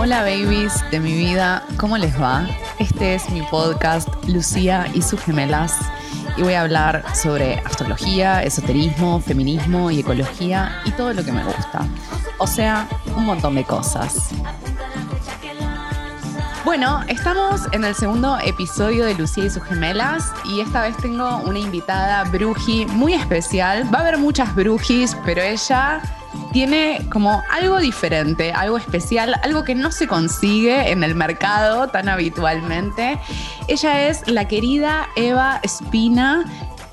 Hola babies de mi vida, ¿cómo les va? Este es mi podcast Lucía y sus gemelas y voy a hablar sobre astrología, esoterismo, feminismo y ecología y todo lo que me gusta. O sea, un montón de cosas. Bueno, estamos en el segundo episodio de Lucía y sus gemelas y esta vez tengo una invitada bruji muy especial. Va a haber muchas brujis, pero ella tiene como algo diferente, algo especial, algo que no se consigue en el mercado tan habitualmente. Ella es la querida Eva Espina.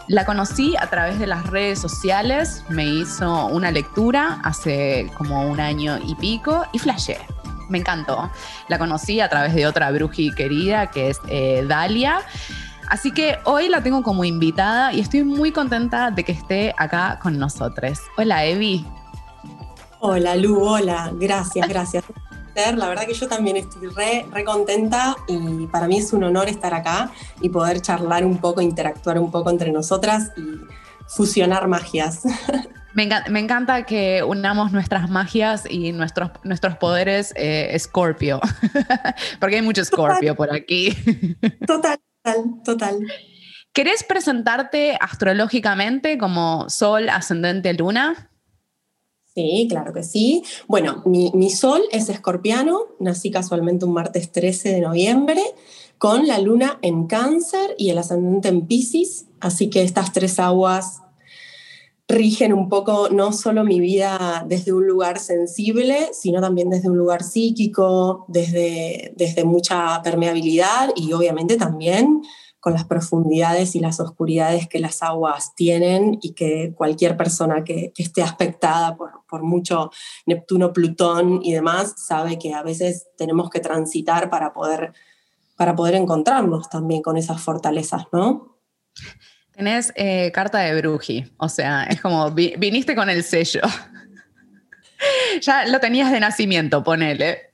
La conocí a través de las redes sociales, me hizo una lectura hace como un año y pico y flashé me encantó. La conocí a través de otra bruji querida que es eh, Dalia. Así que hoy la tengo como invitada y estoy muy contenta de que esté acá con nosotros. Hola, Evi. Hola, Lu, hola. Gracias, gracias. La verdad que yo también estoy re, re contenta y para mí es un honor estar acá y poder charlar un poco, interactuar un poco entre nosotras y fusionar magias. Me encanta, que unamos nuestras magias y nuestros, nuestros poderes eh, Scorpio, porque hay mucho Scorpio por aquí. Total, total. ¿Querés presentarte astrológicamente como Sol, Ascendente, Luna? Sí, claro que sí. Bueno, mi, mi, sol es escorpiano, nací casualmente un martes 13 de noviembre, con la luna en cáncer y el ascendente en Pisces, así que estas tres aguas rigen un poco no solo mi vida desde un lugar sensible, sino también desde un lugar psíquico, desde, desde mucha permeabilidad y obviamente también con las profundidades y las oscuridades que las aguas tienen y que cualquier persona que, esté aspectada por, por, mucho Neptuno, Plutón y demás sabe que a veces tenemos que transitar para poder, para poder encontrarnos también con esas fortalezas, ¿no? Tenés eh, carta de bruji, o sea, es como viniste con el sello. ya lo tenías de nacimiento, ponele.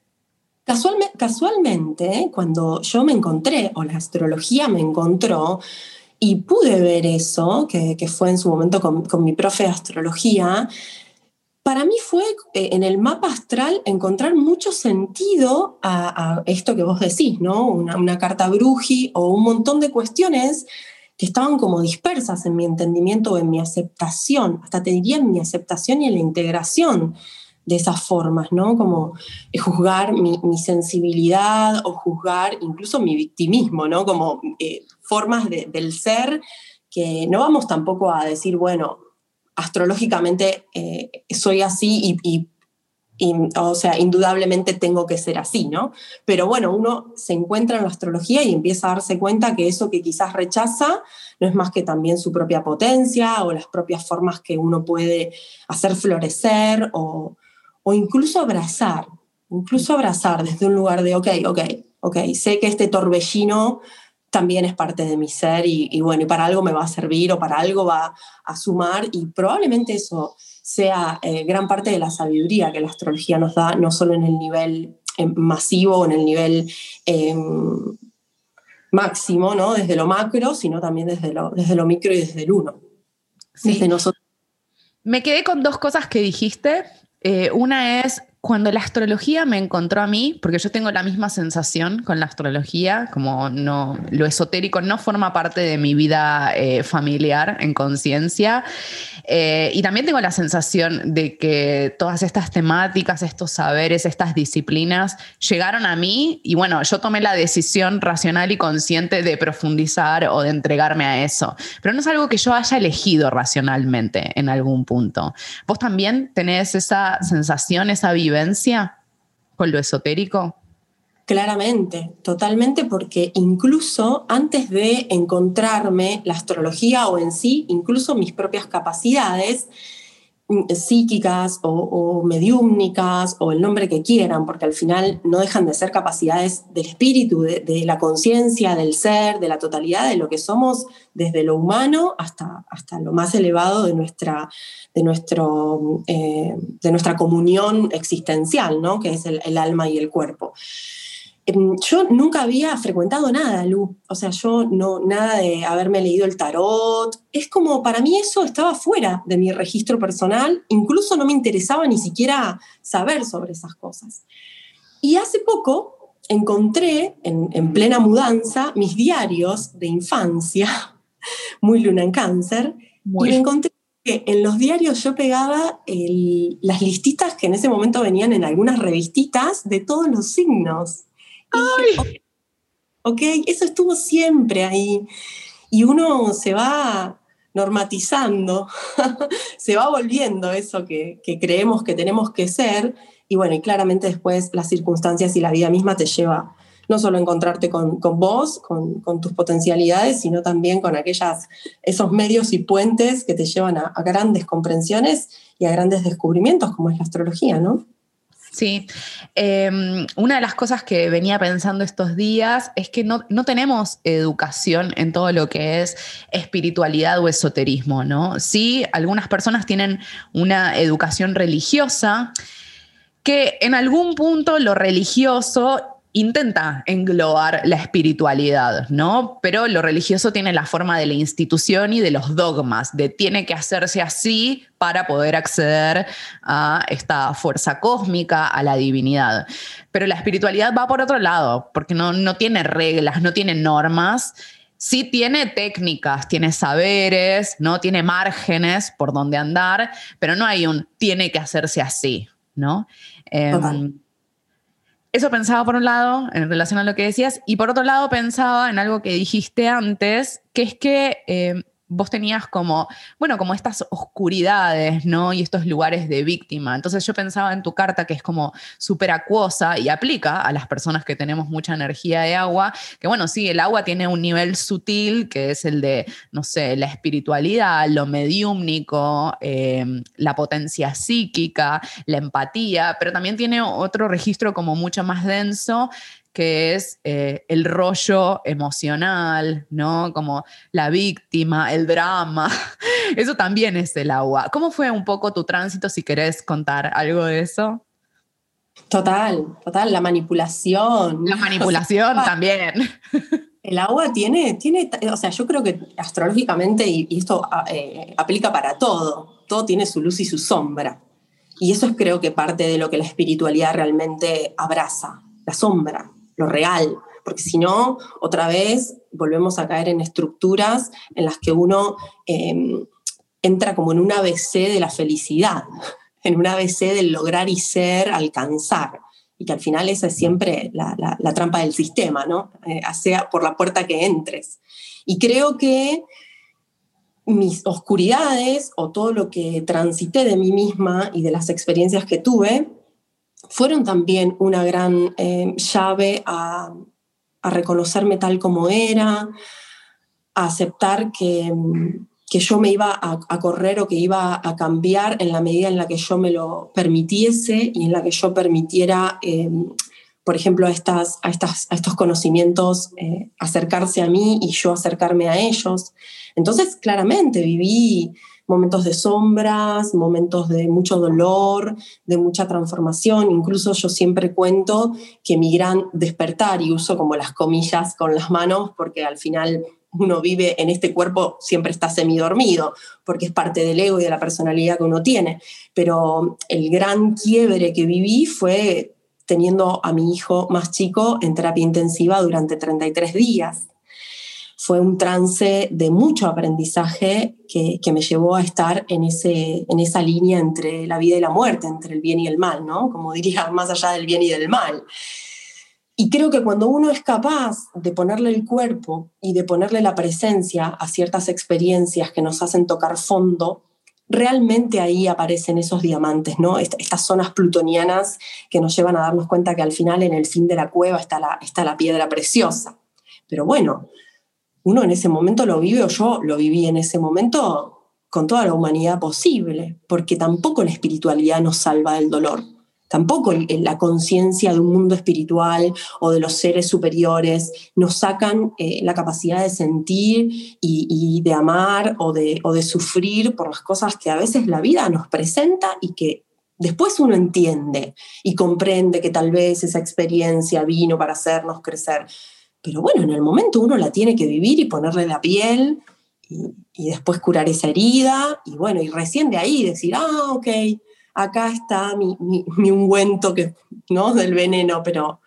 Casualmente, cuando yo me encontré, o la astrología me encontró, y pude ver eso, que, fue en su momento con, mi profe de astrología, para mí fue eh, en el mapa astral encontrar mucho sentido a, esto que vos decís, ¿no? Una, una carta bruji o un montón de cuestiones que estaban como dispersas en mi entendimiento o en mi aceptación, hasta te diría en mi aceptación y en la integración de esas formas, ¿no? Como eh, juzgar mi, sensibilidad o juzgar incluso mi victimismo, ¿no? Como eh, formas del ser que no vamos tampoco a decir, bueno, astrológicamente eh, soy así y, y o sea, indudablemente tengo que ser así, ¿no? Pero bueno, uno se encuentra en la astrología y empieza a darse cuenta que eso que quizás rechaza no es más que también su propia potencia o las propias formas que uno puede hacer florecer o, o incluso abrazar, incluso abrazar desde un lugar de, ok, ok, ok, sé que este torbellino también es parte de mi ser y, y bueno, y para algo me va a servir o para algo va a sumar y probablemente eso sea eh, gran parte de la sabiduría que la astrología nos da, no solo en el nivel eh, masivo o en el nivel em, máximo, ¿no? desde lo macro, sino también desde lo, desde lo micro y desde el uno. Desde nosotros. Me quedé con dos cosas que dijiste. Eh, una es cuando la astrología me encontró a mí, porque yo tengo la misma sensación con la astrología, como no, lo esotérico no forma parte de mi vida eh, familiar en conciencia, eh, y también tengo la sensación de que todas estas temáticas, estos saberes, estas disciplinas llegaron a mí y bueno, yo tomé la decisión racional y consciente de profundizar o de entregarme a eso, pero no es algo que yo haya elegido racionalmente en algún punto. ¿Vos también tenés esa sensación, esa vivencia? Con lo esotérico? Claramente, totalmente, porque incluso antes de encontrarme la astrología o en sí, incluso mis propias capacidades, psíquicas o, mediúmnicas o el nombre que quieran, porque al final no dejan de ser capacidades del espíritu, de, la conciencia, del ser, de la totalidad de lo que somos, desde lo humano hasta, hasta lo más elevado de nuestra, de nuestro, eh, de nuestra comunión existencial, ¿no? que es el alma y el cuerpo. Em, yo nunca había frecuentado nada, Lu. O sea, yo no, nada de haberme leído el tarot. Es como, para mí eso estaba fuera de mi registro personal. Incluso no me interesaba ni siquiera saber sobre esas cosas. Y hace poco encontré en, plena mudanza mis diarios de infancia, muy luna en cáncer, y me encontré que en los diarios yo pegaba las listitas que en ese momento venían en algunas revistitas de todos los signos. Ok, eso estuvo siempre ahí. Y uno se va normatizando, se va volviendo eso que, creemos que tenemos que ser. Y bueno, y claramente después las circunstancias y la vida misma te lleva no solo a encontrarte con, vos, con, tus potencialidades, sino también con aquellas, esos medios y puentes que te llevan a, a grandes comprensiones y a grandes descubrimientos, como es la astrología, ¿no? Sí, em, una de las cosas que venía pensando estos días es que no, tenemos educación en todo lo que es espiritualidad o esoterismo, ¿no? Sí, algunas personas tienen una educación religiosa que en algún punto lo religioso intenta englobar la espiritualidad, ¿no? Pero lo religioso tiene la forma de la institución y de los dogmas, de tiene que hacerse así para poder acceder a esta fuerza cósmica, a la divinidad. Pero la espiritualidad va por otro lado, porque no, no tiene reglas, no tiene normas. Sí tiene técnicas, tiene saberes, ¿no? Tiene márgenes por donde andar, pero no hay un tiene que hacerse así, ¿no? Em, eso pensaba por un lado en relación a lo que decías y por otro lado pensaba en algo que dijiste antes, que es que eh, vos tenías como, bueno, como estas oscuridades, ¿no? Y estos lugares de víctima. Entonces yo pensaba en tu carta que es como súper acuosa y aplica a las personas que tenemos mucha energía de agua, que bueno, sí, el agua tiene un nivel sutil que es el de, no sé, la espiritualidad, lo mediúmnico, eh, la potencia psíquica, la empatía, pero también tiene otro registro como mucho más denso que es eh, el rollo emocional, ¿no? Como la víctima, el drama. Eso también es el agua. ¿Cómo fue un poco tu tránsito, si querés contar algo de eso? Total, total, la manipulación. La manipulación también. El agua tiene, tiene, o sea, yo creo que astrológicamente, y, esto eh, aplica para todo, todo tiene su luz y su sombra. Y eso es creo que parte de lo que la espiritualidad realmente abraza, la sombra lo real, porque si no, otra vez volvemos a caer en estructuras en las que uno em, entra como en un ABC de la felicidad, en un ABC del lograr y ser, alcanzar. Y que al final esa es siempre la, trampa del sistema, ¿no? Eh, sea por la puerta que entres. Y creo que mis oscuridades o todo lo que transité de mí misma y de las experiencias que tuve fueron también una gran eh, llave a, reconocerme tal como era, a aceptar que, que yo me iba a, correr o que iba a cambiar en la medida en la que yo me lo permitiese y en la que yo permitiera, em, por ejemplo, a, estas, a, estas, estos conocimientos eh, acercarse a mí y yo acercarme a ellos. Entonces, claramente viví momentos de sombras, momentos de mucho dolor, de mucha transformación. Incluso yo siempre cuento que mi gran despertar, y uso como las comillas con las manos, porque al final uno vive en este cuerpo, siempre está semidormido, porque es parte del ego y de la personalidad que uno tiene. Pero el gran quiebre que viví fue teniendo a mi hijo más chico en terapia intensiva durante 33 días fue un trance de mucho aprendizaje que, me llevó a estar en, ese, en esa línea entre la vida y la muerte, entre el bien y el mal, ¿no? Como diría, más allá del bien y del mal. Y creo que cuando uno es capaz de ponerle el cuerpo y de ponerle la presencia a ciertas experiencias que nos hacen tocar fondo, realmente ahí aparecen esos diamantes, ¿no? Estas zonas plutonianas que nos llevan a darnos cuenta que al final en el fin de la cueva está la, está la piedra preciosa. Pero bueno, uno en ese momento lo vive o yo lo viví en ese momento con toda la humanidad posible, porque tampoco la espiritualidad nos salva del dolor, tampoco la conciencia de un mundo espiritual o de los seres superiores nos sacan eh, la capacidad de sentir y, de amar o de, o de sufrir por las cosas que a veces la vida nos presenta y que después uno entiende y comprende que tal vez esa experiencia vino para hacernos crecer. Pero bueno, en el momento uno la tiene que vivir y ponerle la piel y, después curar esa herida y bueno, y recién de ahí decir, ah, ok, acá está mi, ungüento que, ¿no? del veneno, pero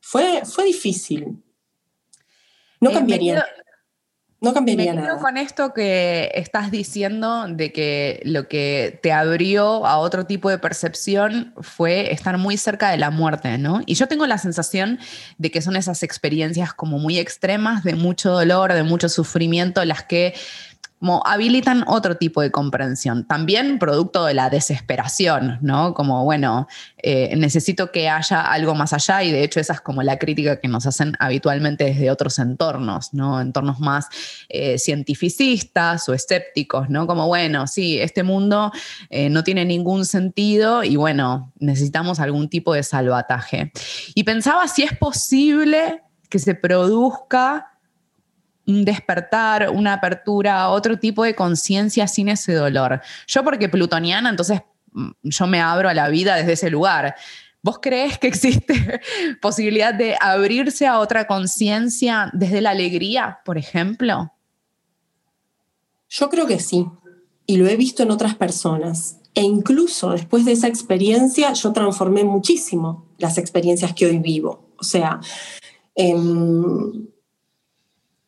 fue, fue difícil. No eh, cambiaría. No cambiaría Me nada. con esto que estás diciendo de que lo que te abrió a otro tipo de percepción fue estar muy cerca de la muerte, ¿no? Y yo tengo la sensación de que son esas experiencias como muy extremas, de mucho dolor, de mucho sufrimiento, las que como habilitan otro tipo de comprensión, también producto de la desesperación, ¿no? Como, bueno, eh, necesito que haya algo más allá y de hecho esa es como la crítica que nos hacen habitualmente desde otros entornos, ¿no? Entornos más eh, cientificistas o escépticos, ¿no? Como, bueno, sí, este mundo eh, no tiene ningún sentido y bueno, necesitamos algún tipo de salvataje. Y pensaba si es posible que se produzca un despertar, una apertura otro tipo de conciencia sin ese dolor. Yo porque plutoniana, entonces mm, yo me abro a la vida desde ese lugar. ¿Vos crees que existe posibilidad de abrirse a otra conciencia desde la alegría, por ejemplo? Yo creo que sí, y lo he visto en otras personas. E incluso después de esa experiencia, yo transformé muchísimo las experiencias que hoy vivo. O sea, em,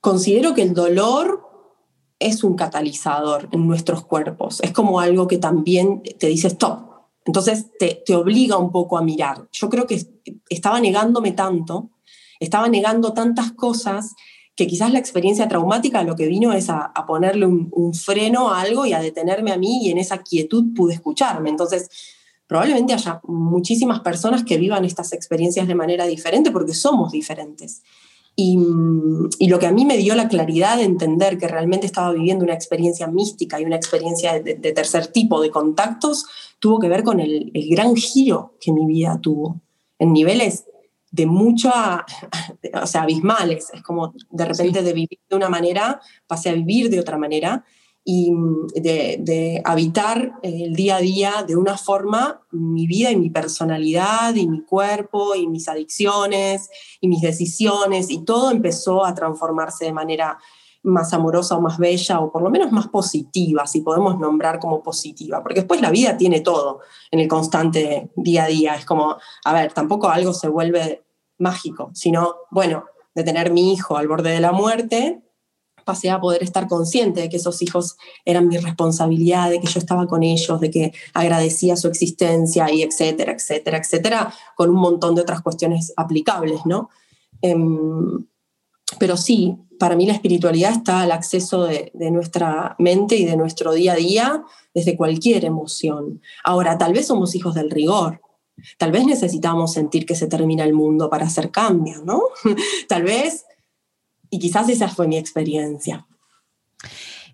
considero que el dolor es un catalizador en nuestros cuerpos, es como algo que también te dice stop. Entonces te, obliga un poco a mirar. Yo creo que estaba negándome tanto, estaba negando tantas cosas que quizás la experiencia traumática lo que vino es a, ponerle un, un, freno a algo y a detenerme a mí y en esa quietud pude escucharme. Entonces, probablemente haya muchísimas personas que vivan estas experiencias de manera diferente porque somos diferentes. Y, lo que a mí me dio la claridad de entender que realmente estaba viviendo una experiencia mística y una experiencia de, tercer tipo de contactos tuvo que ver con el, gran giro que mi vida tuvo en niveles de mucha, o sea, abismales. Es como de repente de vivir de una manera pasé a vivir de otra manera y mm, de, habitar el día a día de una forma mi vida y mi personalidad y mi cuerpo y mis adicciones y mis decisiones y todo empezó a transformarse de manera más amorosa o más bella o por lo menos más positiva, si podemos nombrar como positiva, porque después la vida tiene todo en el constante día a día, es como, a ver, tampoco algo se vuelve mágico, sino, bueno, de tener mi hijo al borde de la muerte, pasé a poder estar consciente de que esos hijos eran mi responsabilidad, de que yo estaba con ellos, de que agradecía su existencia y etcétera, etcétera, etcétera, con un montón de otras cuestiones aplicables, ¿no? Em, pero sí, para mí la espiritualidad está al acceso de, de, nuestra mente y de nuestro día a día desde cualquier emoción. Ahora, tal vez somos hijos del rigor, tal vez necesitamos sentir que se termina el mundo para hacer cambios, ¿no? tal vez y quizás esa fue mi experiencia.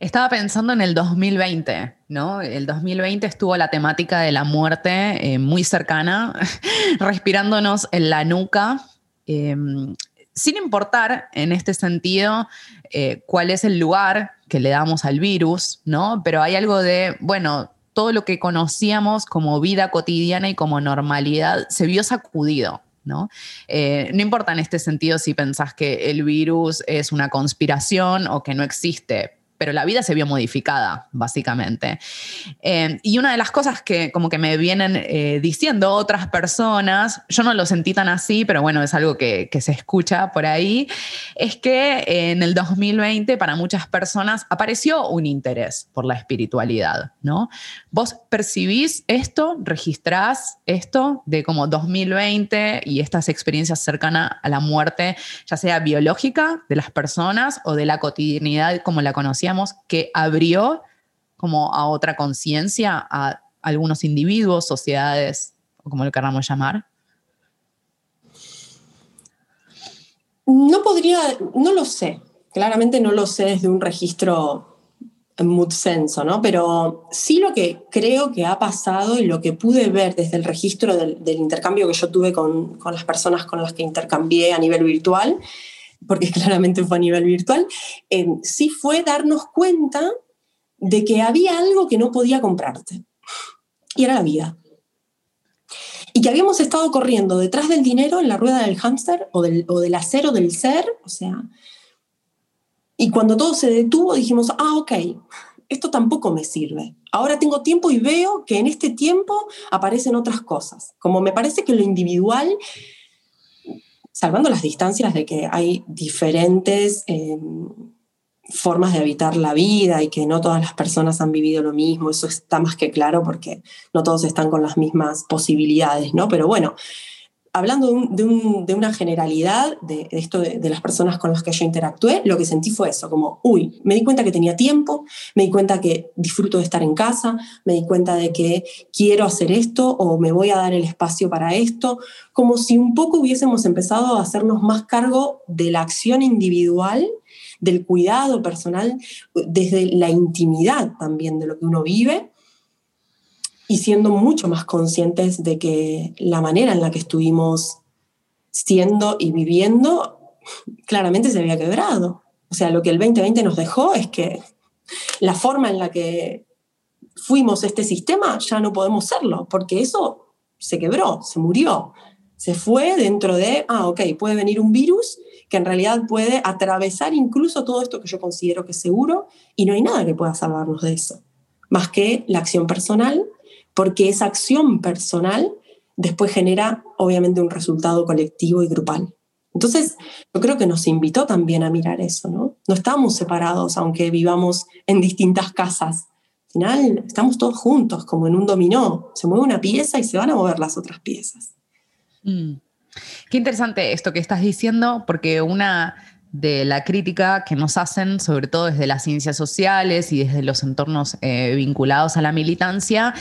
Estaba pensando en el 2020, ¿no? El 2020 estuvo la temática de la muerte eh, muy cercana, respirándonos en la nuca, em, sin importar en este sentido eh, cuál es el lugar que le damos al virus, ¿no? Pero hay algo de, bueno, todo lo que conocíamos como vida cotidiana y como normalidad se vio sacudido. ¿No? Eh, no importa en este sentido si pensás que el virus es una conspiración o que no existe, pero la vida se vio modificada, básicamente. Eh, y una de las cosas que como que me vienen eh, diciendo otras personas, yo no lo sentí tan así, pero bueno, es algo que, se escucha por ahí, es que en el 2020 para muchas personas apareció un interés por la espiritualidad, ¿no? ¿Vos percibís esto, registrás esto de como 2020 y estas experiencias cercanas a la muerte, ya sea biológica de las personas o de la cotidianidad como la conocíamos? Que abrió como a otra conciencia, a algunos individuos, sociedades, o como lo queramos llamar? No podría, no lo sé. Claramente no lo sé desde un registro en mood senso, ¿no? Pero sí lo que creo que ha pasado y lo que pude ver desde el registro del, intercambio que yo tuve con, las personas con las que intercambié a nivel virtual, porque claramente fue a nivel virtual, eh, sí fue darnos cuenta de que había algo que no podía comprarte, y era la vida. Y que habíamos estado corriendo detrás del dinero en la rueda del hámster o del, o del acero del ser, o sea, y cuando todo se detuvo dijimos, ah, ok, esto tampoco me sirve. Ahora tengo tiempo y veo que en este tiempo aparecen otras cosas. Como me parece que lo individual, salvando las distancias de que hay diferentes em, formas de habitar la vida y que no todas las personas han vivido lo mismo, eso está más que claro porque no todos están con las mismas posibilidades, ¿no? Pero bueno, hablando de, una generalidad de, esto de, las personas con las que yo interactué, lo que sentí fue eso, como, uy, me di cuenta que tenía tiempo, me di cuenta que disfruto de estar en casa, me di cuenta de que quiero hacer esto o me voy a dar el espacio para esto, como si un poco hubiésemos empezado a hacernos más cargo de la acción individual del cuidado personal, desde la intimidad también de lo que uno vive y siendo mucho más conscientes de que la manera en la que estuvimos siendo y viviendo claramente se había quebrado. O sea, lo que el 2020 nos dejó es que la forma en la que fuimos este sistema ya no podemos serlo, porque eso se quebró, se murió, se fue dentro de, ah, ok, puede venir un virus que en realidad puede atravesar incluso todo esto que yo considero que es seguro y no hay nada que pueda salvarnos de eso, más que la acción personal porque esa acción personal después genera obviamente un resultado colectivo y grupal. Entonces, yo creo que nos invitó también a mirar eso, ¿no? No estamos separados, aunque vivamos en distintas casas. Al final, estamos todos juntos, como en un dominó. Se mueve una pieza y se van a mover las otras piezas. Mm. Qué interesante esto que estás diciendo, porque una de la crítica que nos hacen, sobre todo desde las ciencias sociales y desde los entornos eh, vinculados a la militancia,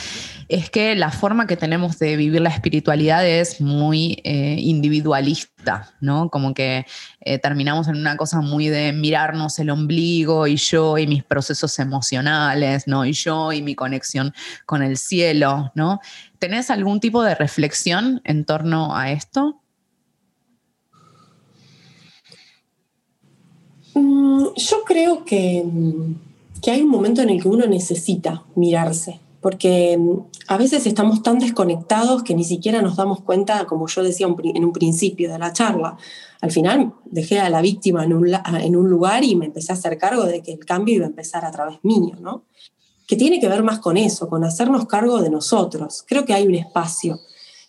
es que la forma que tenemos de vivir la espiritualidad es muy eh, individualista, ¿no? Como que eh, terminamos en una cosa muy de mirarnos el ombligo y yo y mis procesos emocionales, ¿no? Y yo y mi conexión con el cielo, ¿no? ¿Tenés algún tipo de reflexión en torno a esto? Mm, yo creo que, que, hay un momento en el que uno necesita mirarse, porque mm, a veces estamos tan desconectados que ni siquiera nos damos cuenta, como yo decía en un principio de la charla. Al final dejé a la víctima en un, en un lugar y me empecé a hacer cargo de que el cambio iba a empezar a través mío, ¿no? Que tiene que ver más con eso, con hacernos cargo de nosotros. Creo que hay un espacio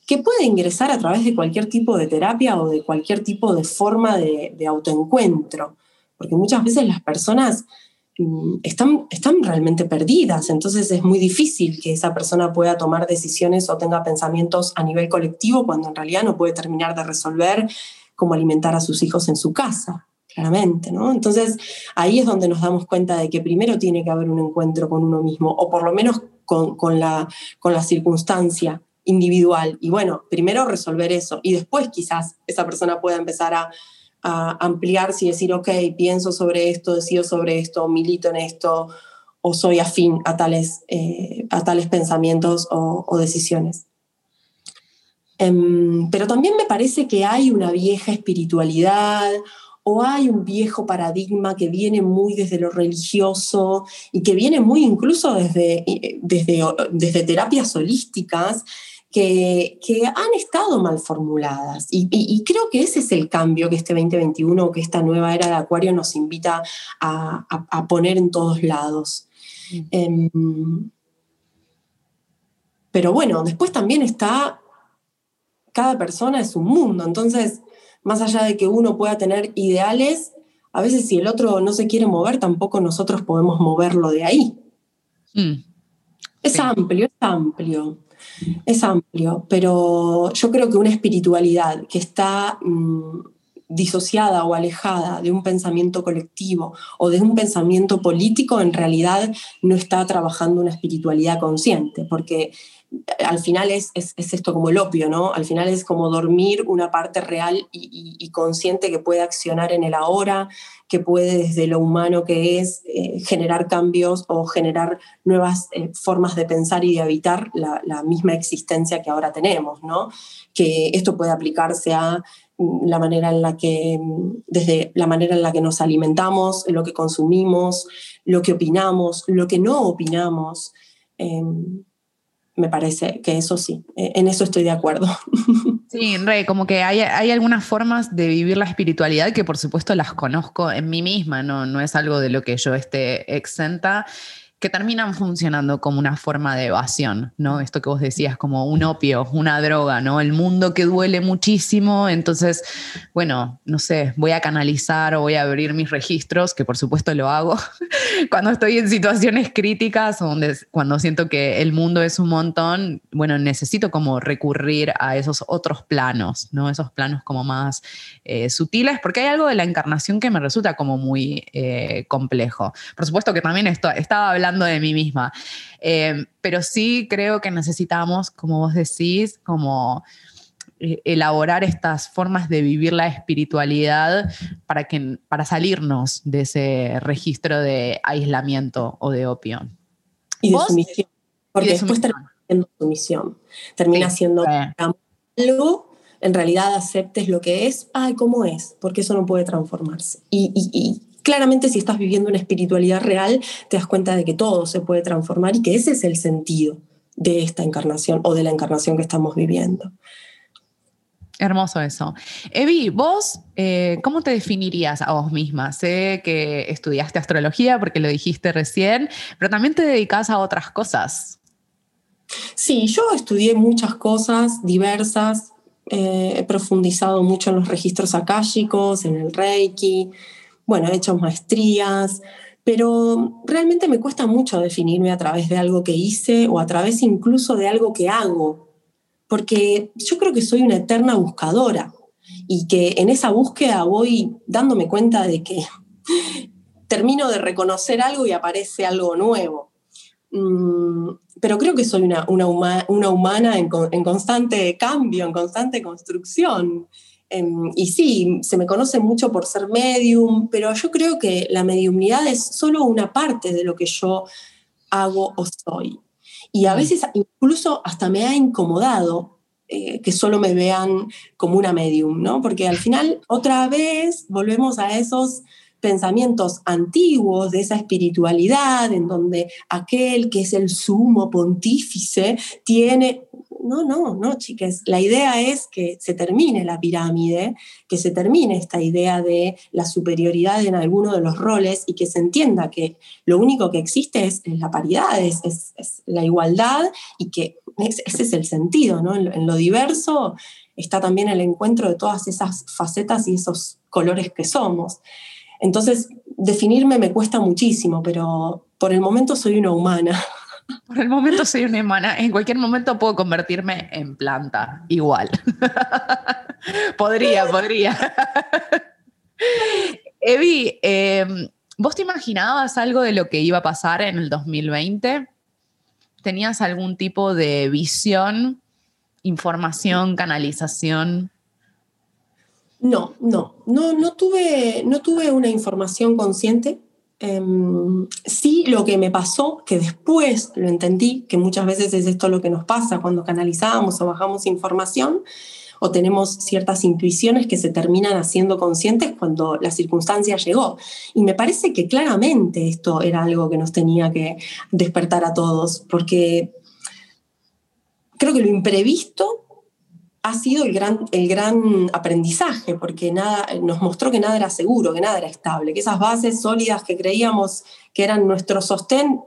que puede ingresar a través de cualquier tipo de terapia o de cualquier tipo de forma de, de autoencuentro porque muchas veces las personas mm, están, están realmente perdidas, entonces es muy difícil que esa persona pueda tomar decisiones o tenga pensamientos a nivel colectivo cuando en realidad no puede terminar de resolver cómo alimentar a sus hijos en su casa, claramente, ¿no? Entonces ahí es donde nos damos cuenta de que primero tiene que haber un encuentro con uno mismo, o por lo menos con, con la, con la circunstancia individual. Y bueno, primero resolver eso y después quizás esa persona pueda empezar a a ampliarse y decir, ok, pienso sobre esto, decido sobre esto, milito en esto, o soy afín a tales, eh, a tales pensamientos o, decisiones. Em, pero también me parece que hay una vieja espiritualidad o hay un viejo paradigma que viene muy desde lo religioso y que viene muy incluso desde, eh, desde, desde terapias holísticas que, han estado mal formuladas. Y, creo que ese es el cambio que este 2021, que esta nueva era de Acuario nos invita a, poner en todos lados. Mm. Em, pero bueno, después también está, cada persona es un mundo, entonces, más allá de que uno pueda tener ideales, a veces si el otro no se quiere mover, tampoco nosotros podemos moverlo de ahí. Mm. Es amplio, es amplio. Es amplio, pero yo creo que una espiritualidad que está mm, disociada o alejada de un pensamiento colectivo o de un pensamiento político, en realidad no está trabajando una espiritualidad consciente, porque al final es, esto como el opio, ¿no? Al final es como dormir una parte real y, consciente que puede accionar en el ahora, que puede desde lo humano que es eh, generar cambios o generar nuevas eh, formas de pensar y de habitar la, misma existencia que ahora tenemos, ¿no? Que esto puede aplicarse a mm, la manera en la que, mm, desde la manera en la que nos alimentamos, lo que consumimos, lo que opinamos, lo que no opinamos. Em, me parece que eso sí, e, en eso estoy de acuerdo. Sí, Rey, como que hay, algunas formas de vivir la espiritualidad que por supuesto las conozco en mí misma, no, no es algo de lo que yo esté exenta, que terminan funcionando como una forma de evasión, ¿no? Esto que vos decías, como un opio, una droga, ¿no? El mundo que duele muchísimo, entonces, bueno, no sé, voy a canalizar o voy a abrir mis registros, que por supuesto lo hago, cuando estoy en situaciones críticas, donde, cuando siento que el mundo es un montón, bueno, necesito como recurrir a esos otros planos, ¿no? Esos planos como más eh, sutiles, porque hay algo de la encarnación que me resulta como muy eh, complejo. Por supuesto que también estaba hablando de mí misma. Eh, pero sí creo que necesitamos, como vos decís, como eh, elaborar estas formas de vivir la espiritualidad para, que, para salirnos de ese registro de aislamiento o de opio. Y de sumisión. Porque después termina siendo sumisión. Termina siendo algo, en realidad aceptes lo que es, ay, ¿cómo es? Porque eso no puede transformarse. y, y claramente si estás viviendo una espiritualidad real, te das cuenta de que todo se puede transformar y que ese es el sentido de esta encarnación o de la encarnación que estamos viviendo. Hermoso eso. Evi, vos, eh, ¿cómo te definirías a vos misma? Sé que estudiaste astrología porque lo dijiste recién, pero también te dedicas a otras cosas. Sí, yo estudié muchas cosas diversas, eh, he profundizado mucho en los registros akáshicos, en el Reiki, bueno, he hecho maestrías, pero realmente me cuesta mucho definirme a través de algo que hice o a través incluso de algo que hago, porque yo creo que soy una eterna buscadora y que en esa búsqueda voy dándome cuenta de que termino de reconocer algo y aparece algo nuevo. Mm, pero creo que soy una, una, humana en, en, constante cambio, en constante construcción. Em, y sí, se me conoce mucho por ser medium, pero yo creo que la mediumnidad es solo una parte de lo que yo hago o soy. Y a mm. veces incluso hasta me ha incomodado eh, que solo me vean como una medium, ¿no? Porque al final, otra vez, volvemos a esos pensamientos antiguos de esa espiritualidad en donde aquel que es el sumo pontífice tiene no, no, no, chicas. La idea es que se termine la pirámide, que se termine esta idea de la superioridad en alguno de los roles y que se entienda que lo único que existe es, la paridad, es, la igualdad y que ese es el sentido, ¿no? En, lo diverso está también el encuentro de todas esas facetas y esos colores que somos. Entonces, definirme me cuesta muchísimo, pero por el momento soy una humana. Por el momento soy una humana. En cualquier momento puedo convertirme en planta, igual. podría, podría. Evi, em, ¿vos te imaginabas algo de lo que iba a pasar en el 2020? ¿Tenías algún tipo de visión, información, canalización? No, no, no, no tuve, no tuve una información consciente Em, sí, lo que me pasó, que después lo entendí, que muchas veces es esto lo que nos pasa cuando canalizamos o bajamos información o tenemos ciertas intuiciones que se terminan haciendo conscientes cuando la circunstancia llegó. Y me parece que claramente esto era algo que nos tenía que despertar a todos, porque creo que lo imprevisto ha sido el gran, el gran aprendizaje, porque nada, nos mostró que nada era seguro, que nada era estable, que esas bases sólidas que creíamos que eran nuestro sostén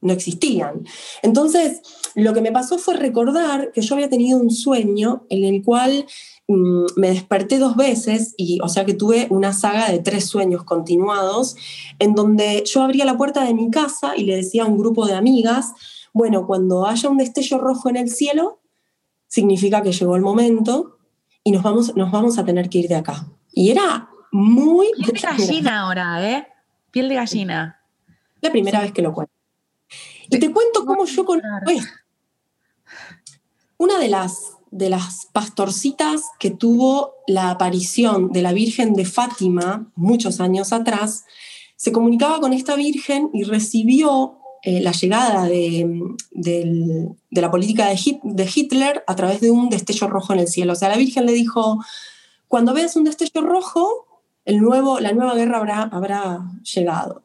no existían. Entonces, lo que me pasó fue recordar que yo había tenido un sueño en el cual mm, me desperté dos veces, y, o sea que tuve una saga de tres sueños continuados, en donde yo abría la puerta de mi casa y le decía a un grupo de amigas, bueno, cuando haya un destello rojo en el cielo, significa que llegó el momento y nos vamos, nos vamos a tener que ir de acá. Y era muy... Piel de gallina ahora, ¿eh? Piel de gallina. La primera vez que lo cuento. Y te cuento cómo yo conozco Una de las, de las pastorcitas que tuvo la aparición de la Virgen de Fátima muchos años atrás, se comunicaba con esta Virgen y recibió eh, la llegada de, la política de, Hitler a través de un destello rojo en el cielo. O sea, la Virgen le dijo, cuando veas un destello rojo, el nuevo, la nueva guerra habrá, habrá llegado.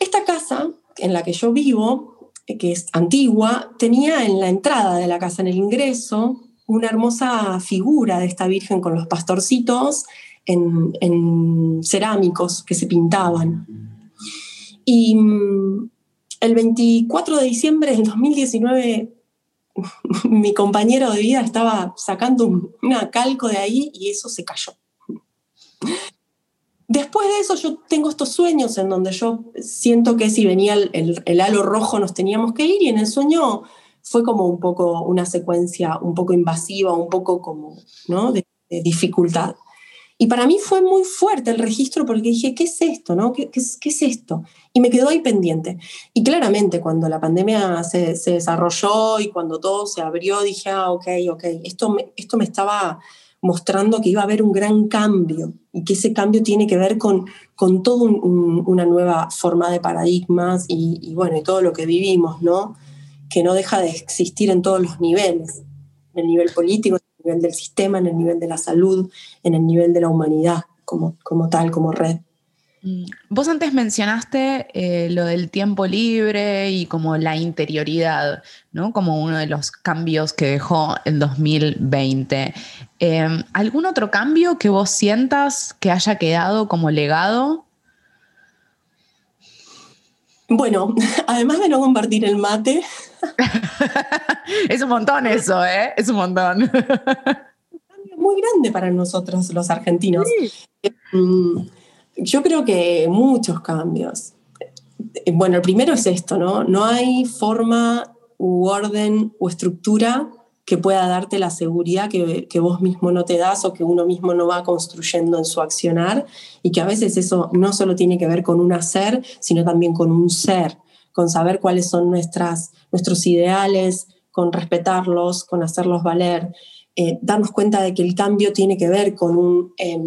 Esta casa en la que yo vivo, eh, que es antigua, tenía en la entrada de la casa, en el ingreso, una hermosa figura de esta Virgen con los pastorcitos en, en cerámicos que se pintaban. Y mm, el 24 de diciembre del 2019 mi compañero de vida estaba sacando un, una calco de ahí y eso se cayó. Después de eso yo tengo estos sueños en donde yo siento que si venía el, el, halo rojo nos teníamos que ir y en el sueño fue como un poco una secuencia un poco invasiva, un poco como ¿no? de, dificultad. Y para mí fue muy fuerte el registro porque dije, ¿qué es esto? No? ¿Qué, qué, es esto? Y me quedó ahí pendiente. Y claramente cuando la pandemia se, desarrolló y cuando todo se abrió, dije, ah, ok, ok, esto me, esto me estaba mostrando que iba a haber un gran cambio y que ese cambio tiene que ver con, con toda un, una nueva forma de paradigmas y, y, bueno, y todo lo que vivimos, ¿no? Que no deja de existir en todos los niveles, en el nivel político, nivel del sistema, en el nivel de la salud, en el nivel de la humanidad como, como tal, como red. Mm. Vos antes mencionaste eh, lo del tiempo libre y como la interioridad, ¿no? Como uno de los cambios que dejó el 2020. Eh, ¿Algún otro cambio que vos sientas que haya quedado como legado? Bueno, además de no compartir el mate. es un montón eso, ¿eh? Es un montón. Muy grande para nosotros los argentinos. Sí. Mm, yo creo que muchos cambios. Bueno, el primero es esto, ¿no? No hay forma u orden u estructura que pueda darte la seguridad que, vos mismo no te das o que uno mismo no va construyendo en su accionar y que a veces eso no solo tiene que ver con un hacer, sino también con un ser, con saber cuáles son nuestras, nuestros ideales, con respetarlos, con hacerlos valer, eh, darnos cuenta de que el cambio tiene que ver con un... Eh,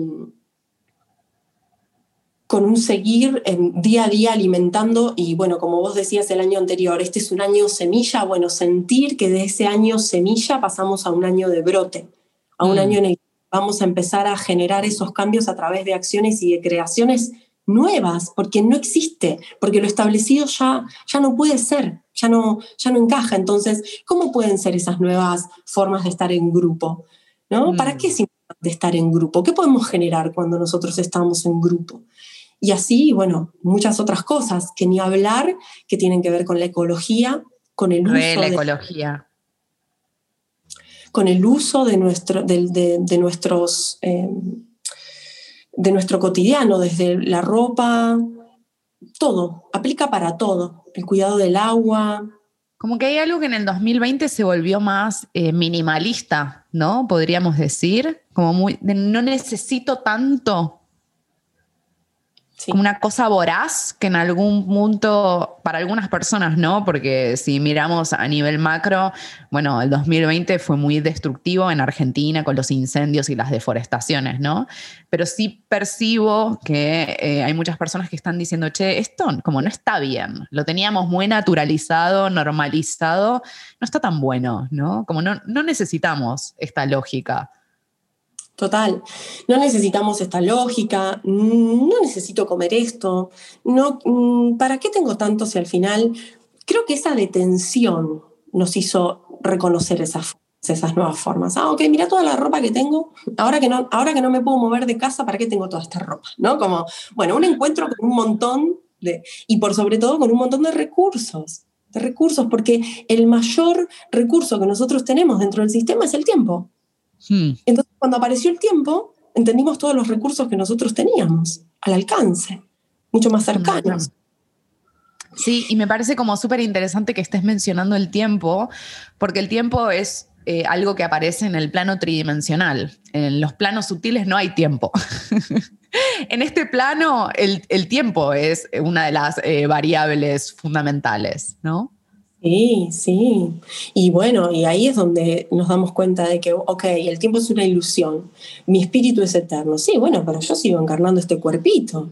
con un seguir en día a día alimentando y bueno, como vos decías el año anterior, este es un año semilla, bueno, sentir que de ese año semilla pasamos a un año de brote, a un mm. año en el que vamos a empezar a generar esos cambios a través de acciones y de creaciones nuevas, porque no existe, porque lo establecido ya, ya no puede ser, ya no, ya no encaja. Entonces, ¿cómo pueden ser esas nuevas formas de estar en grupo? ¿no? Mm. ¿Para qué es importante estar en grupo? ¿Qué podemos generar cuando nosotros estamos en grupo? Y así, bueno, muchas otras cosas, que ni hablar, que tienen que ver con la ecología, con el Re uso la de, ecología. Con el uso de, nuestro, de, de, de nuestros, eh, de nuestro cotidiano, desde la ropa, todo, aplica para todo, el cuidado del agua. Como que hay algo que en el 2020 se volvió más eh, minimalista, ¿no? Podríamos decir, como muy, no necesito tanto Sí. una cosa voraz que en algún punto, para algunas personas no, porque si miramos a nivel macro, bueno, el 2020 fue muy destructivo en Argentina con los incendios y las deforestaciones, ¿no? Pero sí percibo que eh, hay muchas personas que están diciendo, che, esto como no está bien, lo teníamos muy naturalizado, normalizado, no está tan bueno, ¿no? Como no, no necesitamos esta lógica. Total, no necesitamos esta lógica, no necesito comer esto, no, mm, ¿para qué tengo tanto si al final creo que esa detención nos hizo reconocer esas, esas nuevas formas? Ah, ok, mira toda la ropa que tengo, ahora que, no, ahora que no me puedo mover de casa, ¿para qué tengo toda esta ropa? ¿No? Como, bueno, un encuentro con un montón de, y por sobre todo con un montón de recursos, de recursos, porque el mayor recurso que nosotros tenemos dentro del sistema es el tiempo. Hmm. Entonces, cuando apareció el tiempo, entendimos todos los recursos que nosotros teníamos al alcance, mucho más cercanos. Sí, y me parece como súper interesante que estés mencionando el tiempo, porque el tiempo es eh, algo que aparece en el plano tridimensional. En los planos sutiles no hay tiempo. en este plano, el, el, tiempo es una de las eh, variables fundamentales, ¿no? Sí, sí. Y bueno, y ahí es donde nos damos cuenta de que, ok, el tiempo es una ilusión, mi espíritu es eterno. Sí, bueno, pero yo sigo encarnando este cuerpito.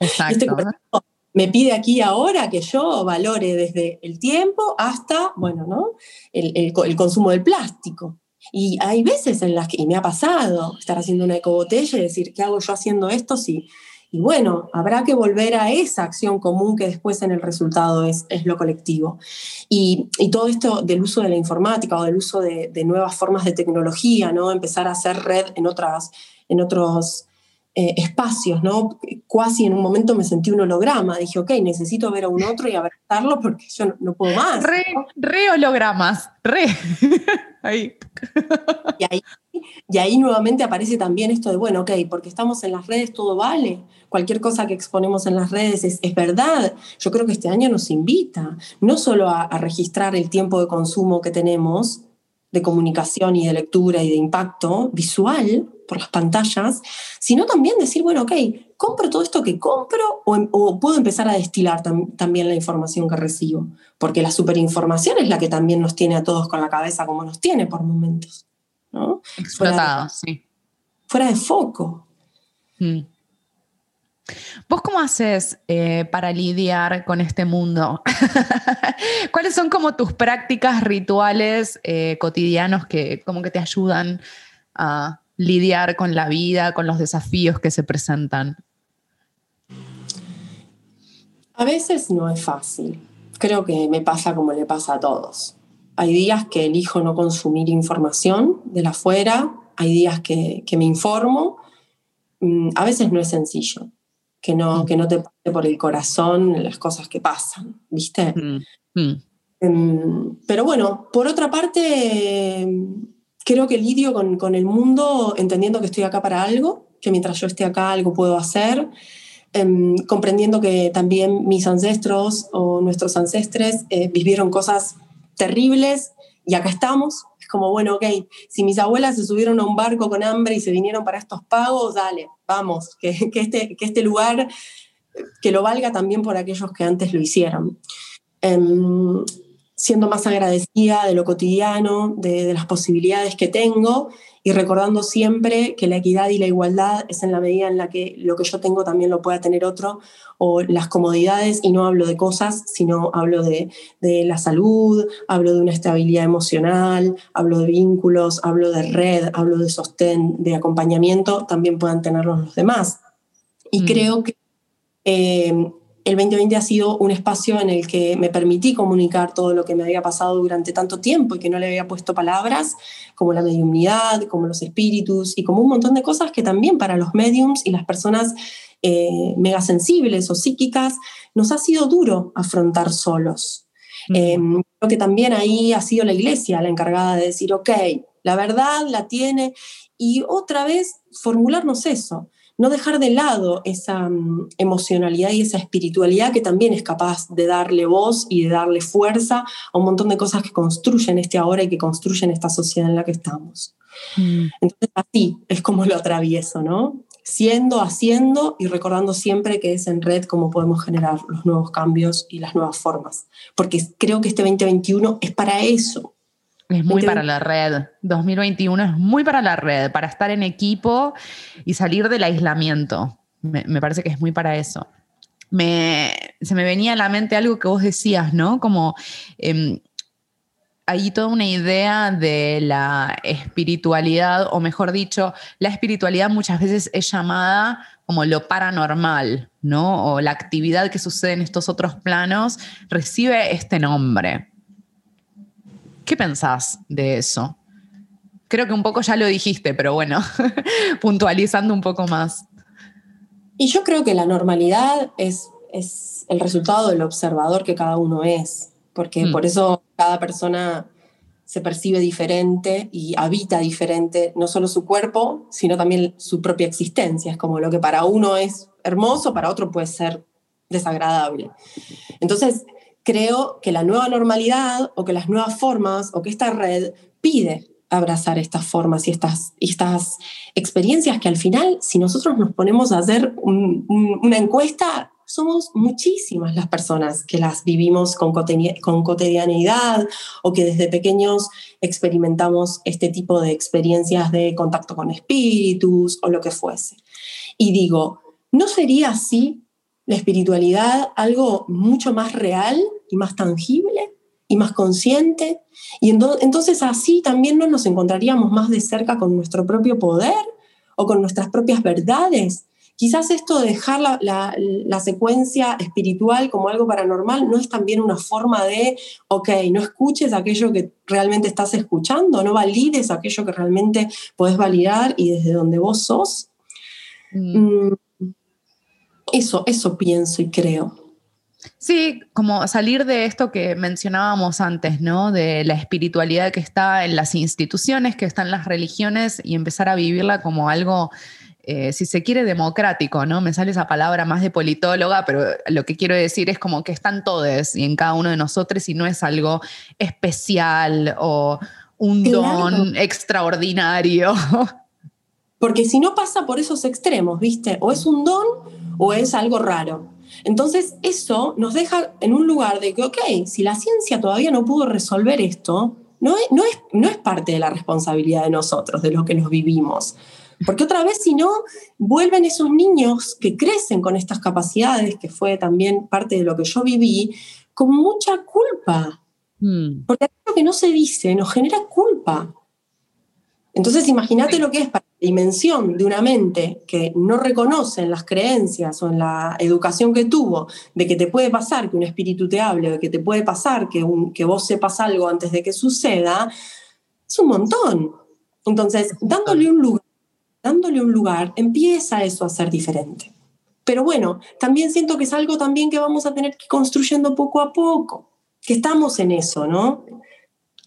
Exacto. Este cuerpito me pide aquí ahora que yo valore desde el tiempo hasta, bueno, ¿no? El, el, el consumo del plástico. Y hay veces en las que, y me ha pasado, estar haciendo una ecobotella y decir, ¿qué hago yo haciendo esto si y bueno, habrá que volver a esa acción común que después en el resultado es, es lo colectivo. Y, y, todo esto del uso de la informática o del uso de, de, nuevas formas de tecnología, ¿no? empezar a hacer red en, otras, en otros eh, espacios, ¿no? Casi en un momento me sentí un holograma, dije, ok, necesito ver a un otro y abrazarlo porque yo no, puedo más. Re, re hologramas, re. ahí. Y, ahí. Y ahí nuevamente aparece también esto de, bueno, ok, porque estamos en las redes todo vale, cualquier cosa que exponemos en las redes es, verdad. Yo creo que este año nos invita no solo a registrar el tiempo de consumo que tenemos, de comunicación y de lectura y de impacto visual por las pantallas, sino también decir, bueno, ok, compro todo esto que compro o, em, puedo empezar a destilar también la información que recibo, porque la superinformación es la que también nos tiene a todos con la cabeza como nos tiene por momentos. ¿No? Explotado, sí. Fuera de foco. Mm. ¿Vos cómo haces eh, para lidiar con este mundo? ¿Cuáles son como tus prácticas rituales eh, cotidianos que como que te ayudan a lidiar con la vida, con los desafíos que se presentan? A veces no es fácil. Creo que me pasa como le pasa a todos. Hay días que elijo no consumir información de la afuera, hay días que, que me informo. Mm, a veces no es sencillo que no, mm. que no te pase por el corazón las cosas que pasan, ¿viste? Mm, mm. Em, pero bueno, por otra parte, creo que lidio con, con, el mundo entendiendo que estoy acá para algo, que mientras yo esté acá algo puedo hacer, em, comprendiendo que también mis ancestros o nuestros ancestres eh, vivieron cosas terribles y acá estamos, como, bueno, ok, si mis abuelas se subieron a un barco con hambre y se vinieron para estos pagos, dale, vamos, que, este, que este lugar, que lo valga también por aquellos que antes lo hicieron. Em, siendo más agradecida de lo cotidiano, de, las posibilidades que tengo y recordando siempre que la equidad y la igualdad es en la medida en la que lo que yo tengo también lo pueda tener otro, o las comodidades, y no hablo de cosas, sino hablo de, de la salud, hablo de una estabilidad emocional, hablo de vínculos, hablo de red, hablo de sostén, de acompañamiento, también puedan tenerlos los demás. Y mm. creo que eh, el 2020 ha sido un espacio en el que me permití comunicar todo lo que me había pasado durante tanto tiempo y que no le había puesto palabras, como la mediumnidad, como los espíritus y como un montón de cosas que también para los mediums y las personas eh, megasensibles o psíquicas nos ha sido duro afrontar solos. Em, creo que también ahí ha sido la iglesia la encargada de decir, ok, la verdad la tiene y otra vez formularnos eso no dejar de lado esa mm, emocionalidad y esa espiritualidad que también es capaz de darle voz y de darle fuerza a un montón de cosas que construyen este ahora y que construyen esta sociedad en la que estamos. Mm. Entonces así es como lo atravieso, ¿no? Siendo, haciendo y recordando siempre que es en red como podemos generar los nuevos cambios y las nuevas formas. Porque creo que este 2021 es para eso, es muy para la red. 2021 es muy para la red, para estar en equipo y salir del aislamiento. Me, parece que es muy para eso. se me venía a la mente algo que vos decías, ¿no? Como em, hay toda una idea de la espiritualidad, o mejor dicho, la espiritualidad muchas veces es llamada como lo paranormal, ¿no? O la actividad que sucede en estos otros planos recibe este nombre. ¿Qué pensás de eso? Creo que un poco ya lo dijiste, pero bueno, puntualizando un poco más. Y yo creo que la normalidad es, es el resultado del observador que cada uno es, porque mm. por eso cada persona se percibe diferente y habita diferente, no solo su cuerpo, sino también su propia existencia. Es como lo que para uno es hermoso, para otro puede ser desagradable. Entonces, creo que la nueva normalidad o que las nuevas formas o que esta red pide abrazar estas formas y estas, estas experiencias que al final, si nosotros nos ponemos a hacer una encuesta, somos muchísimas las personas que las vivimos con, con cotidianidad o que desde pequeños experimentamos este tipo de experiencias de contacto con espíritus o lo que fuese. Y digo, ¿no sería así la espiritualidad algo mucho más real y más tangible y más consciente. Y entonces así también no nos encontraríamos más de cerca con nuestro propio poder o con nuestras propias verdades. Quizás esto de dejar la, la, secuencia espiritual como algo paranormal no es también una forma de, ok, no escuches aquello que realmente estás escuchando, no valides aquello que realmente puedes validar y desde donde vos sos. Mm. Mm, eso, eso pienso y creo. Sí, como salir de esto que mencionábamos antes, ¿no? De la espiritualidad que está en las instituciones, que está en las religiones y empezar a vivirla como algo, eh, si se quiere, democrático, ¿no? Me sale esa palabra más de politóloga, pero lo que quiero decir es como que están todos y en cada uno de nosotros y no es algo especial o un don extraordinario. Porque si no pasa por esos extremos, ¿viste? O es un don o es algo raro. Entonces, eso nos deja en un lugar de que, ok, si la ciencia todavía no pudo resolver esto, no es, no es, no es parte de la responsabilidad de nosotros, de lo que nos vivimos. Porque otra vez, si no, vuelven esos niños que crecen con estas capacidades, que fue también parte de lo que yo viví, con mucha culpa. Hmm. Porque aquello que no se dice nos genera culpa. Entonces, imagínate lo que es para dimensión de una mente que no reconoce en las creencias o en la educación que tuvo de que te puede pasar que un espíritu te hable, de que te puede pasar que, que vos sepas algo antes de que suceda, es un montón. Entonces, dándole un lugar, dándole un lugar, empieza eso a ser diferente. Pero bueno, también siento que es algo también que vamos a tener que ir construyendo poco a poco, que estamos en eso, ¿no?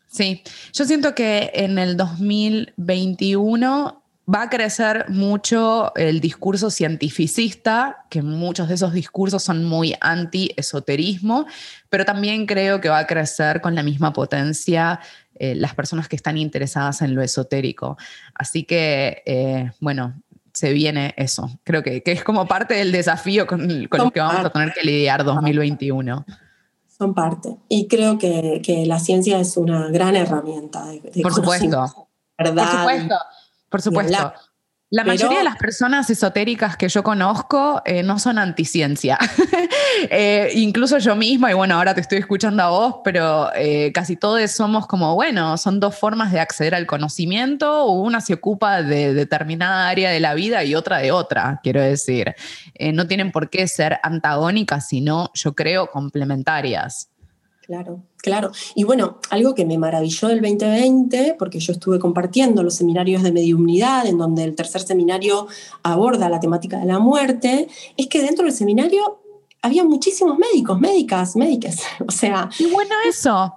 Sí, yo siento que en el 2021 va a crecer mucho el discurso cientificista, que muchos de esos discursos son muy anti-esoterismo, pero también creo que va a crecer con la misma potencia eh, las personas que están interesadas en lo esotérico. Así que, eh, bueno, se viene eso. Creo que, es como parte del desafío con, con el que vamos a tener que lidiar 2021 son parte. Y creo que, la ciencia es una gran herramienta de, Por supuesto. ¿verdad? Por supuesto. Por supuesto. La mayoría de las personas esotéricas que yo conozco eh, no son anticiencia. eh, incluso yo misma, y bueno, ahora te estoy escuchando a vos, pero eh, casi todos somos como, bueno, son dos formas de acceder al conocimiento. Una se ocupa de determinada área de la vida y otra de otra, quiero decir. Eh, no tienen por qué ser antagónicas, sino, yo creo, complementarias. Claro, claro. Y bueno, algo que me maravilló del 2020, porque yo estuve compartiendo los seminarios de mediumnidad, en donde el tercer seminario aborda la temática de la muerte, es que dentro del seminario había muchísimos médicos, médicas, médicas. O sea. ¡Qué bueno eso!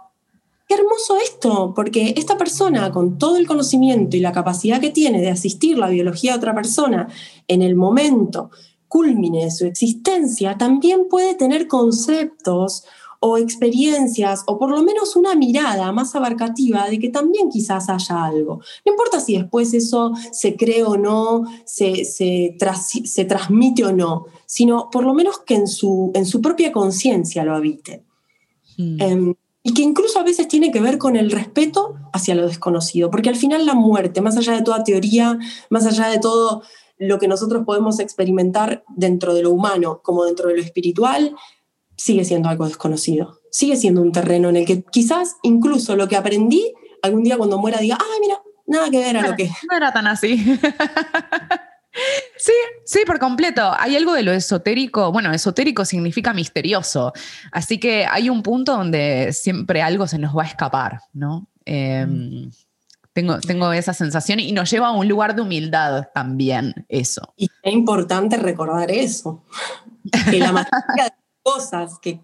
Qué hermoso esto, porque esta persona, con todo el conocimiento y la capacidad que tiene de asistir la biología a otra persona en el momento culmine de su existencia, también puede tener conceptos o experiencias o por lo menos una mirada más abarcativa de que también quizás haya algo. No importa si después eso se cree o no, se, se, transmite o no, sino por lo menos que en su, en su propia conciencia lo habite. Hmm. Em, y que incluso a veces tiene que ver con el respeto hacia lo desconocido, porque al final la muerte, más allá de toda teoría, más allá de todo lo que nosotros podemos experimentar dentro de lo humano como dentro de lo espiritual, sigue siendo algo desconocido. Sigue siendo un terreno en el que quizás incluso lo que aprendí, algún día cuando muera diga, ah, mira, nada que ver a lo que... No era tan así. Sí, sí, por completo. Hay algo de lo esotérico. Bueno, esotérico significa misterioso. Así que hay un punto donde siempre algo se nos va a escapar, ¿no? Em, tengo, tengo esa sensación y nos lleva a un lugar de humildad también, eso. Y es importante recordar eso. Que la mayoría cosas que,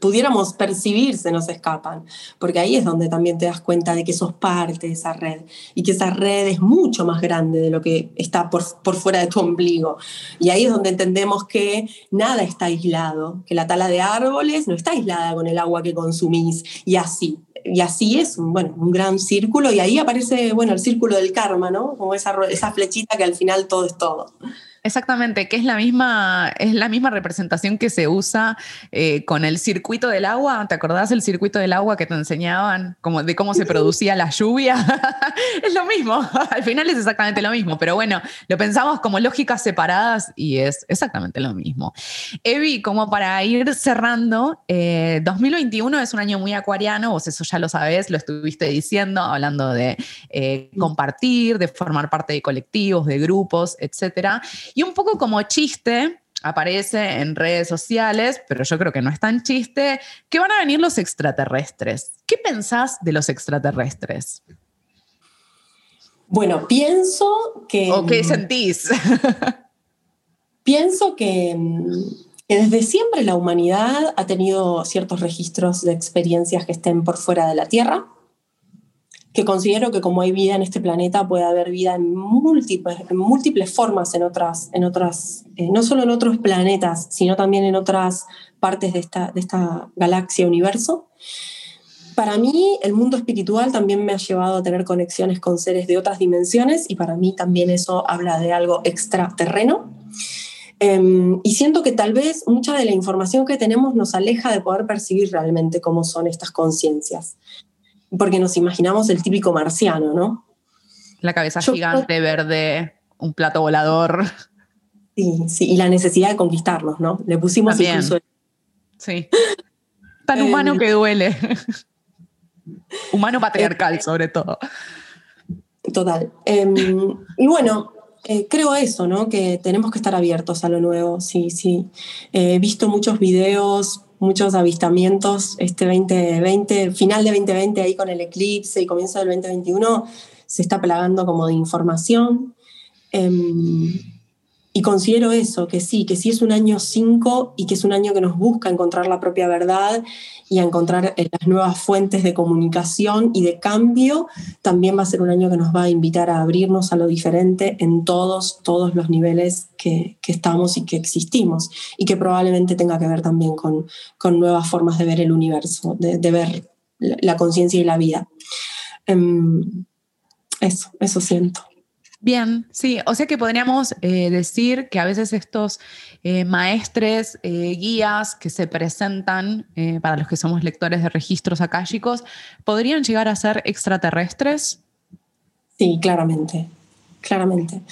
pudiéramos percibir se nos escapan, porque ahí es donde también te das cuenta de que sos parte de esa red y que esa red es mucho más grande de lo que está por, por fuera de tu ombligo. Y ahí es donde entendemos que nada está aislado, que la tala de árboles no está aislada con el agua que consumís y así. Y así es, bueno, un gran círculo y ahí aparece, bueno, el círculo del karma, ¿no? Como esa, esa flechita que al final todo es todo. Exactamente, que es la misma, es la misma representación que se usa eh, con el circuito del agua. ¿Te acordás el circuito del agua que te enseñaban como de cómo se producía la lluvia? es lo mismo, al final es exactamente lo mismo, pero bueno, lo pensamos como lógicas separadas y es exactamente lo mismo. Evi, como para ir cerrando, 2021 eh, es un año muy acuariano, vos eso ya lo sabés, lo estuviste diciendo, hablando de eh, compartir, de formar parte de colectivos, de grupos, etcétera. Y un poco como chiste, aparece en redes sociales, pero yo creo que no es tan chiste, que van a venir los extraterrestres. ¿Qué pensás de los extraterrestres? Bueno, pienso que... ¿O qué sentís? Pienso que, que desde siempre la humanidad ha tenido ciertos registros de experiencias que estén por fuera de la Tierra que considero que como hay vida en este planeta, puede haber vida en múltiples, en múltiples formas en otras, en otras eh, no solo en otros planetas, sino también en otras partes de esta, de esta galaxia, universo. Para mí, el mundo espiritual también me ha llevado a tener conexiones con seres de otras dimensiones y para mí también eso habla de algo extraterreno. Em, y siento que tal vez mucha de la información que tenemos nos aleja de poder percibir realmente cómo son estas conciencias porque nos imaginamos el típico marciano, ¿no? La cabeza gigante, verde, un plato volador. Sí, sí, y la necesidad de conquistarnos, ¿no? Le pusimos También. incluso... Sí. Tan humano Em, que duele. humano patriarcal, sobre todo. Total. Em, y bueno, eh, creo eso, ¿no? Que tenemos que estar abiertos a lo nuevo, sí, sí. Eh, he visto muchos videos, muchos avistamientos este 2020, final de 2020 ahí con el eclipse y comienzo del 2021, se está plagando como de información. Em, y considero eso, que sí, que sí es un año 5 y que es un año que nos busca encontrar la propia verdad y a encontrar eh, las nuevas fuentes de comunicación y de cambio. También va a ser un año que nos va a invitar a abrirnos a lo diferente en todos, todos los niveles que, que estamos y que existimos. Y que probablemente tenga que ver también con, con nuevas formas de ver el universo, de, ver la, la conciencia y la vida. Em, eso, eso siento. Bien, sí, o sea que podríamos eh, decir que a veces estos eh, maestres, eh, guías que se presentan para los que somos lectores de registros akáshicos, podrían llegar a ser extraterrestres. Sí, claramente, claramente.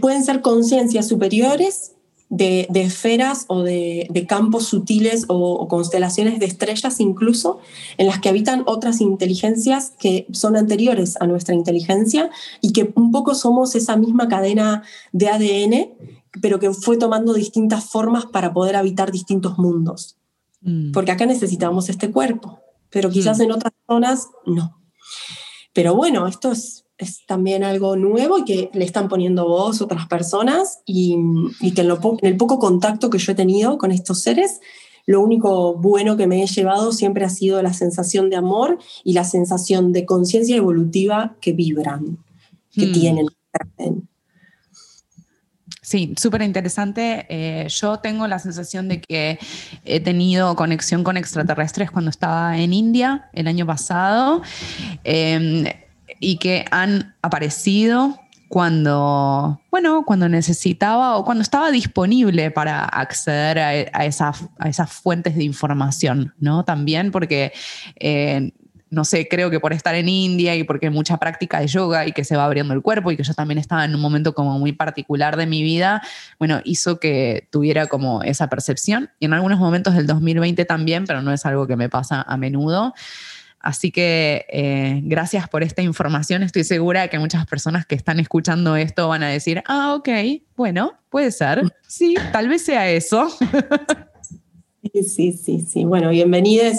Pueden ser conciencias superiores de, de esferas o de, de campos sutiles o, o constelaciones de estrellas incluso, en las que habitan otras inteligencias que son anteriores a nuestra inteligencia y que un poco somos esa misma cadena de ADN, pero que fue tomando distintas formas para poder habitar distintos mundos. Mm. Porque acá necesitamos este cuerpo, pero quizás Mm. en otras zonas no. Pero bueno, esto es, es también algo nuevo y que le están poniendo voz otras personas y, y que en, lo po- en el poco contacto que yo he tenido con estos seres, lo único bueno que me he llevado siempre ha sido la sensación de amor y la sensación de conciencia evolutiva que vibran, que Mm. tienen. Sí, súper interesante. Eh, yo tengo la sensación de que he tenido conexión con extraterrestres cuando estaba en India el año pasado eh, y que han aparecido cuando, bueno, cuando necesitaba o cuando estaba disponible para acceder a, a esa- a esas fuentes de información, ¿no? También porque eh, no sé, creo que por estar en India y porque hay mucha práctica de yoga y que se va abriendo el cuerpo y que yo también estaba en un momento como muy particular de mi vida, bueno, hizo que tuviera como esa percepción y en algunos momentos del 2020 también, pero no es algo que me pasa a menudo. Así que eh, gracias por esta información. Estoy segura que muchas personas que están escuchando esto van a decir, ah, ok, bueno, puede ser. Sí, tal vez sea eso. Sí, sí, sí, sí. Bueno, bienvenidos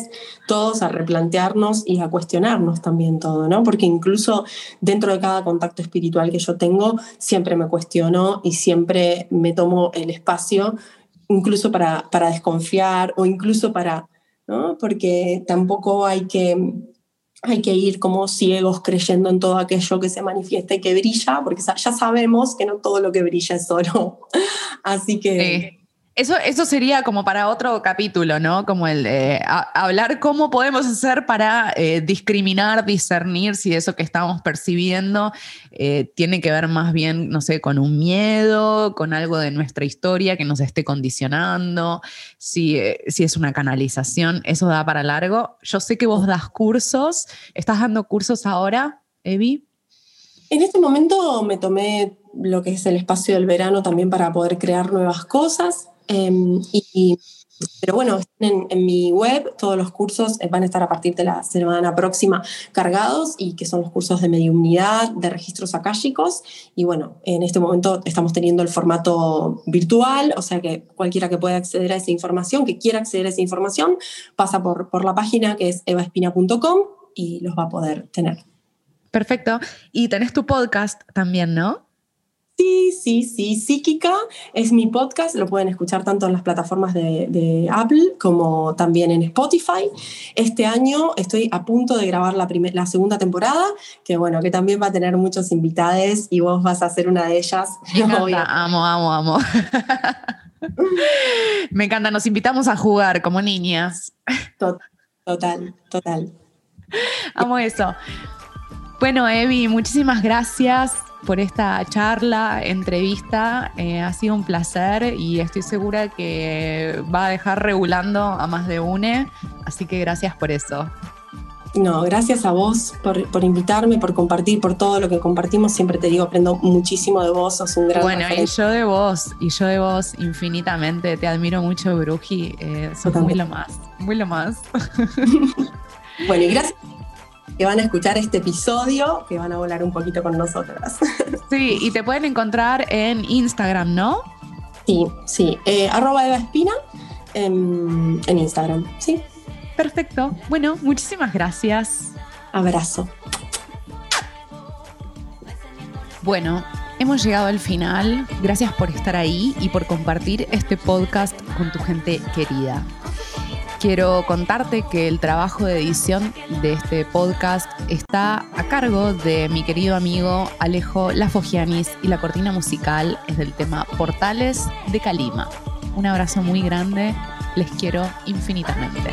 todos a replantearnos y a cuestionarnos también todo, ¿no? Porque incluso dentro de cada contacto espiritual que yo tengo, siempre me cuestiono y siempre me tomo el espacio, incluso para, para desconfiar o incluso para, ¿no? Porque tampoco hay que, hay que ir como ciegos creyendo en todo aquello que se manifiesta y que brilla, porque ya sabemos que no todo lo que brilla es oro. Así que... Eso, eso sería como para otro capítulo, ¿no? Como el de a- hablar cómo podemos hacer para eh, discriminar, discernir si eso que estamos percibiendo eh, tiene que ver más bien, no sé, con un miedo, con algo de nuestra historia que nos esté condicionando, si, eh, si es una canalización, eso da para largo. Yo sé que vos das cursos, ¿estás dando cursos ahora, Evi? En este momento me tomé lo que es el espacio del verano también para poder crear nuevas cosas. Eh, y, pero bueno, en, en, mi web todos los cursos van a estar a partir de la semana próxima cargados y que son los cursos de mediunidad, de registros akáshicos. Y bueno, en este momento estamos teniendo el formato virtual, o sea que cualquiera que pueda acceder a esa información, que quiera acceder a esa información, pasa por, por la página que es evaespina.com y los va a poder tener. Perfecto. Y tenés tu podcast también, ¿no? Sí, sí, sí, Psíquica es mi podcast, lo pueden escuchar tanto en las plataformas de, Apple como también en Spotify. Este año estoy a punto de grabar la, la segunda temporada, que bueno, que también va a tener muchos invitados y vos vas a ser una de ellas. Me encanta, amo, amo, amo. Me encanta, nos invitamos a jugar como niñas. Total, total. Amo eso. Bueno, Evi, muchísimas gracias por esta charla, entrevista. Eh, ha sido un placer y estoy segura que va a dejar regulando a más de UNE, así que gracias por eso. No, gracias a vos por, invitarme, por compartir, por todo lo que compartimos. Siempre te digo, aprendo muchísimo de vos, sos un gran Bueno, y yo de vos, y yo de vos infinitamente. Te admiro mucho, Bruji. Eh, sos muy lo más, muy lo más. bueno, y gracias que van a escuchar este episodio, que van a volar un poquito con nosotras. Sí, y te pueden encontrar en Instagram, ¿no? Sí, sí, eh, arroba Eva Espina en, en Instagram, sí. Perfecto. Bueno, muchísimas gracias. Abrazo. Bueno, hemos llegado al final. Gracias por estar ahí y por compartir este podcast con tu gente querida. Quiero contarte que el trabajo de edición de este podcast está a cargo de mi querido amigo Alejo Lafogianis y la cortina musical es del tema Portales de Calima. Un abrazo muy grande, les quiero infinitamente.